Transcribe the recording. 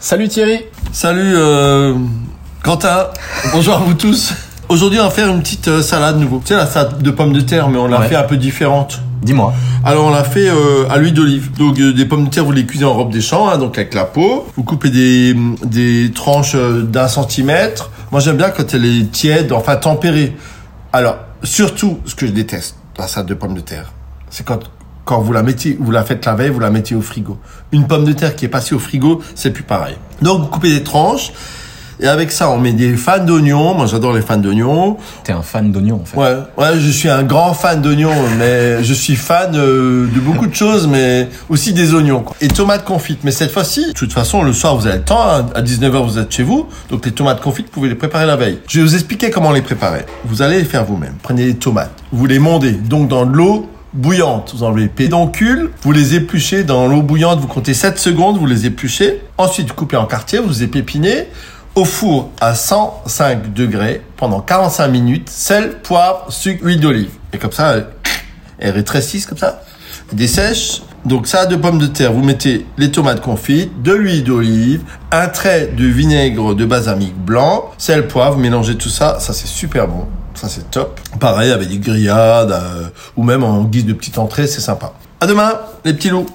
Salut Thierry Salut euh, Quentin, bonjour à vous tous. Aujourd'hui on va faire une petite euh, salade nouveau. Tu sais la salade de pommes de terre mais on l'a Ouais. fait un peu différente. Dis-moi. Alors on l'a fait euh, à l'huile d'olive. Donc euh, des pommes de terre vous les cuisez en robe des champs, hein, donc avec la peau. Vous coupez des, des tranches euh, d'un centimètre. Moi j'aime bien quand elle est tiède, enfin tempérée. Alors surtout ce que je déteste dans la salade de pommes de terre, c'est quand quand vous la mettez, vous la faites la veille, vous la mettez au frigo. Une pomme de terre qui est passée au frigo, c'est plus pareil. Donc vous coupez des tranches. Et avec ça, on met des fans d'oignons. Moi, j'adore les fans d'oignons. T'es un fan d'oignons en fait. Ouais, ouais, je suis un grand fan d'oignons, mais je suis fan euh, de beaucoup de choses, mais aussi des oignons. Quoi. Et tomates confites, mais cette fois-ci, de toute façon, le soir, vous avez le temps, hein, à 19h, vous êtes chez vous, donc les tomates confites, vous pouvez les préparer la veille. Je vais vous expliquer comment les préparer. Vous allez les faire vous-même. Prenez les tomates, vous les mondez, donc dans de l'eau bouillante. Vous enlevez les pédoncules, vous les épluchez dans l'eau bouillante, vous comptez 7 secondes, vous les épluchez. Ensuite, vous coupez en quartier, vous épépinez au four à 105 degrés pendant 45 minutes, sel, poivre, sucre, huile d'olive. Et comme ça, elle, elle rétrécisse comme ça, elle dessèche. Donc ça, de pommes de terre, vous mettez les tomates confites, de l'huile d'olive, un trait de vinaigre de balsamique blanc, sel, poivre, mélangez tout ça, ça c'est super bon. Ça c'est top. Pareil avec des grillades euh, ou même en guise de petite entrée, c'est sympa. À demain, les petits loups.